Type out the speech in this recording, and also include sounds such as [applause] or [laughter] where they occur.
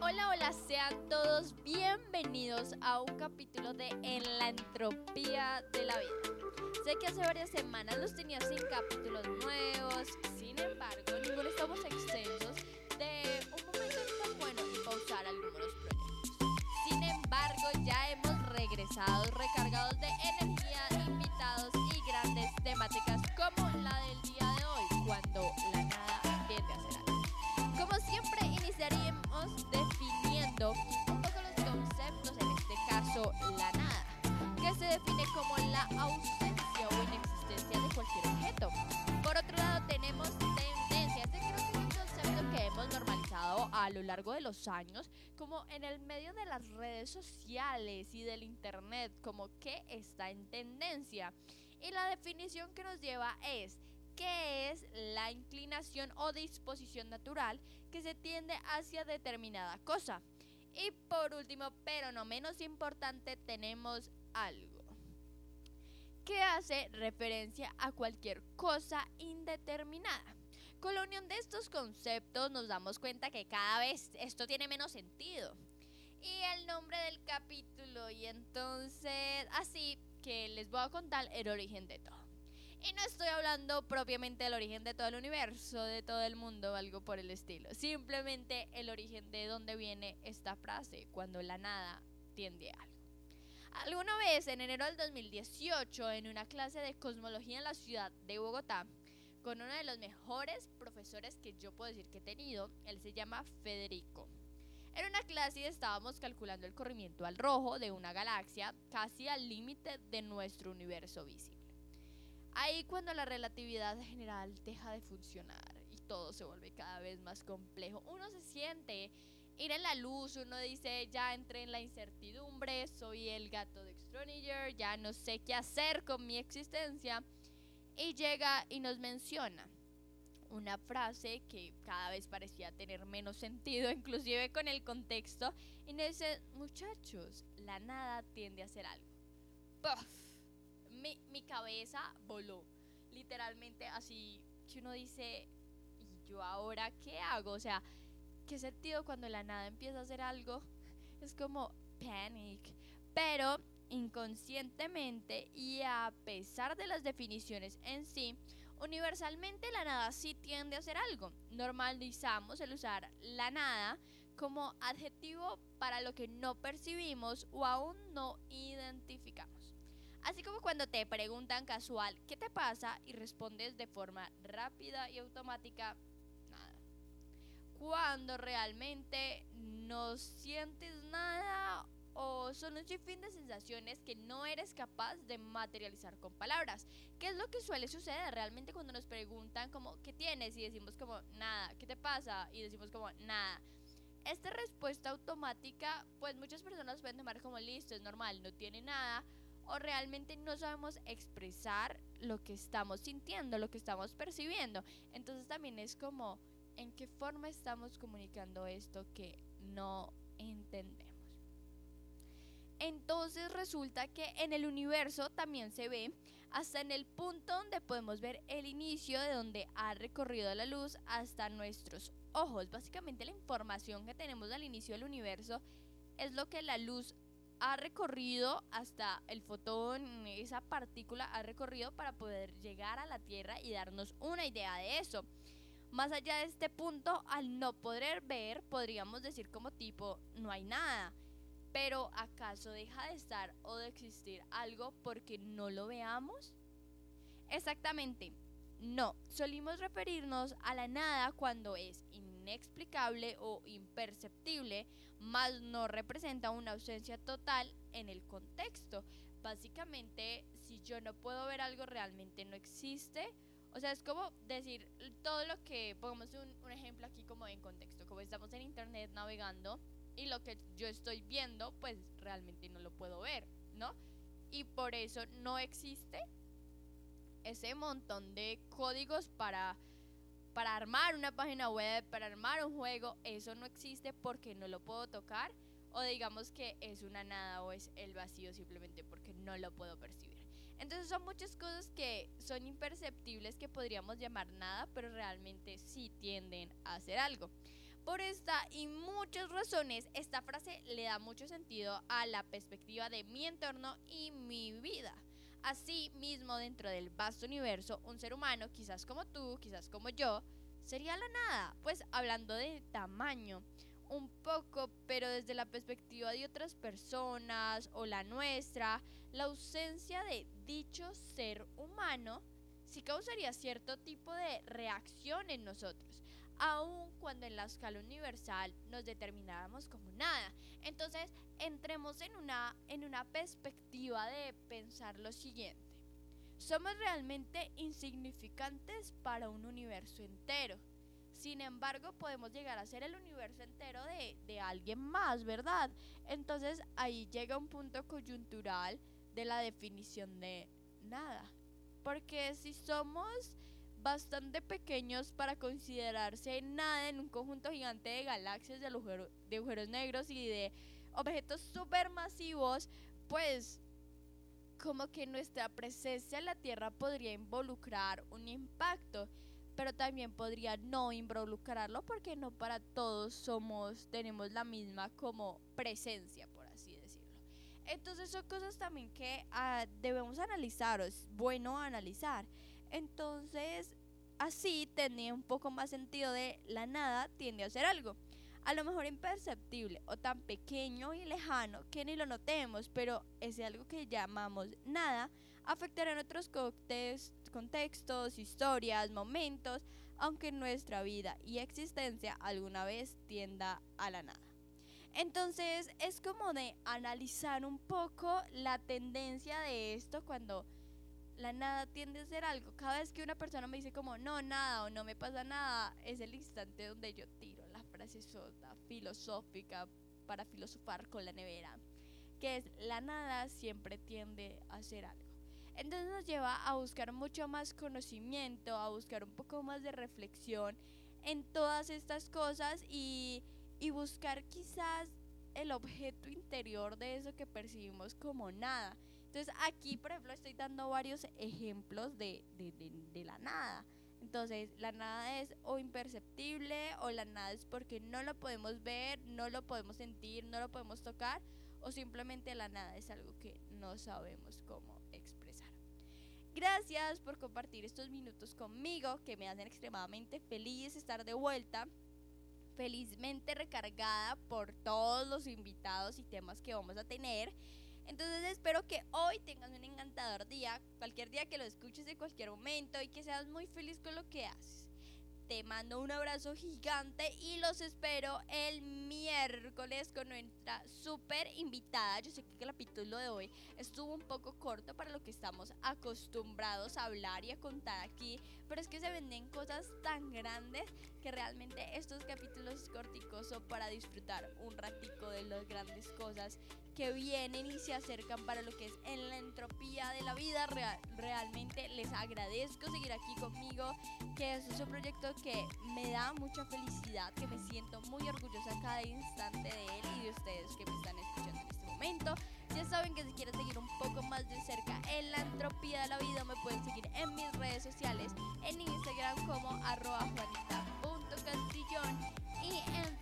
Hola, hola, sean todos bienvenidos a un capítulo de En la entropía de la vida. Sé que hace varias semanas los tenía sin capítulos nuevos, sin define como la ausencia o inexistencia de cualquier objeto. Por otro lado, tenemos tendencias, este que es un concepto que hemos normalizado a lo largo de los años, como en el medio de las redes sociales y del internet, como que está en tendencia. Y la definición que nos lleva es qué es la inclinación o disposición natural que se tiende hacia determinada cosa. Y por último, pero no menos importante, tenemos algo que hace referencia a cualquier cosa indeterminada. Con la unión de estos conceptos nos damos cuenta que cada vez esto tiene menos sentido. Y el nombre del capítulo, y entonces así que les voy a contar el origen de todo. Y no estoy hablando propiamente del origen de todo el universo, de todo el mundo, algo por el estilo. Simplemente el origen de dónde viene esta frase, cuando la nada tiende a algo. Alguna vez, en enero del 2018, en una clase de cosmología en la ciudad de Bogotá, con uno de los mejores profesores que yo puedo decir que he tenido, él se llama Federico. Era una clase estábamos calculando el corrimiento al rojo de una galaxia casi al límite de nuestro universo visible. Ahí cuando la relatividad general deja de funcionar y todo se vuelve cada vez más complejo, uno se siente ir en la luz, uno dice, ya entré en la incertidumbre, soy el gato de Schrödinger, ya no sé qué hacer con mi existencia. Y llega y nos menciona una frase que cada vez parecía tener menos sentido, [laughs] inclusive con el contexto, y nos dice, muchachos, la nada tiende a ser algo. ¡Puff! mi, mi cabeza voló. Literalmente así que uno dice, ¿y yo ahora qué hago? O sea, ¿qué sentido cuando la nada empieza a hacer algo? Es como panic. Pero inconscientemente y a pesar de las definiciones en sí, universalmente la nada sí tiende a ser algo. Normalizamos el usar la nada como adjetivo para lo que no percibimos o aún no identificamos. Así como cuando te preguntan casual, ¿qué te pasa? Y respondes de forma rápida y automática. Cuando realmente no sientes nada o son un sinfín de sensaciones que no eres capaz de materializar con palabras. ¿Qué es lo que suele suceder realmente cuando nos preguntan como, ¿qué tienes? Y decimos como, nada. ¿Qué te pasa? Y decimos como, nada. Esta respuesta automática, pues muchas personas pueden tomar como, listo, es normal, no tiene nada o realmente no sabemos expresar lo que estamos sintiendo, lo que estamos percibiendo. Entonces también es como en qué forma estamos comunicando esto que no entendemos. Entonces resulta que en el universo también se ve hasta en el punto donde podemos ver el inicio de donde ha recorrido la luz hasta nuestros ojos. Básicamente la información que tenemos al inicio del universo es lo que la luz ha recorrido hasta el fotón, esa partícula ha recorrido para poder llegar a la Tierra y darnos una idea de eso. Más allá de este punto, al no poder ver, podríamos decir como tipo, no hay nada. Pero ¿acaso deja de estar o de existir algo porque no lo veamos? Exactamente, no. Solimos referirnos a la nada cuando es inexplicable o imperceptible, más no representa una ausencia total en el contexto. Básicamente, si yo no puedo ver algo, realmente no existe. O sea, es como decir todo lo que, pongamos un, ejemplo aquí como en contexto, como estamos en internet navegando y lo que yo estoy viendo, pues realmente no lo puedo ver, ¿no? Y por eso no existe ese montón de códigos para para armar una página web, para armar un juego, eso no existe porque no lo puedo tocar o digamos que es una nada o es el vacío simplemente porque no lo puedo percibir. Entonces son muchas cosas que son imperceptibles que podríamos llamar nada, pero realmente sí tienden a hacer algo. Por esta y muchas razones, esta frase le da mucho sentido a la perspectiva de mi entorno y mi vida. Así mismo, dentro del vasto universo, un ser humano, quizás como tú, quizás como yo, sería la nada. Pues hablando de tamaño, un poco, pero desde la perspectiva de otras personas o la nuestra, la ausencia de dicho ser humano sí causaría cierto tipo de reacción en nosotros, aun cuando en la escala universal nos determináramos como nada. Entonces, entremos en una, en una perspectiva de pensar lo siguiente. Somos realmente insignificantes para un universo entero. Sin embargo, podemos llegar a ser el universo entero de, de alguien más, ¿verdad? Entonces ahí llega un punto coyuntural de la definición de nada. Porque si somos bastante pequeños para considerarse nada en un conjunto gigante de galaxias, de, de agujeros negros y de objetos supermasivos, pues como que nuestra presencia en la Tierra podría involucrar un impacto, pero también podría no involucrarlo porque no para todos somos tenemos la misma como presencia. Entonces son cosas también que ah, debemos analizar, o es bueno analizar. Entonces, así tenía un poco más sentido de la nada tiende a ser algo. A lo mejor imperceptible o tan pequeño y lejano que ni lo notemos, pero ese algo que llamamos nada afectará en otros contextos, historias, momentos, aunque nuestra vida y existencia alguna vez tienda a la nada. Entonces es como de analizar un poco la tendencia de esto cuando la nada tiende a ser algo. Cada vez que una persona me dice como no, nada o no me pasa nada, es el instante donde yo tiro la frase sota, filosófica para filosofar con la nevera, que es la nada siempre tiende a ser algo. Entonces nos lleva a buscar mucho más conocimiento, a buscar un poco más de reflexión en todas estas cosas y, y buscar quizás el objeto interior de eso que percibimos como nada. Entonces aquí, por ejemplo, estoy dando varios ejemplos de, de, la nada. Entonces, la nada es o imperceptible o la nada es porque no lo podemos ver, no lo podemos sentir, no lo podemos tocar o simplemente la nada es algo que no sabemos cómo expresar. Gracias por compartir estos minutos conmigo que me hacen extremadamente feliz estar de vuelta, felizmente recargada por todos los invitados y temas que vamos a tener. Entonces espero que hoy tengas un encantador día, cualquier día que lo escuches en cualquier momento y que seas muy feliz con lo que haces. Te mando un abrazo gigante y los espero el miércoles con nuestra súper invitada. Yo sé que el capítulo de hoy estuvo un poco corto para lo que estamos acostumbrados a hablar y a contar aquí, pero es que se venden cosas tan grandes que realmente estos capítulos es corticoso para disfrutar un ratico de las grandes cosas que vienen y se acercan para lo que es en la entropía de la vida. realmente les agradezco seguir aquí conmigo, que es un proyecto que me da mucha felicidad, que me siento muy orgullosa cada instante de él y de ustedes que me están escuchando en este momento. Ya saben que si quieren seguir un poco más de cerca en la entropía de la vida, me pueden seguir en mis redes sociales, en Instagram como arroba juanita.castillón y en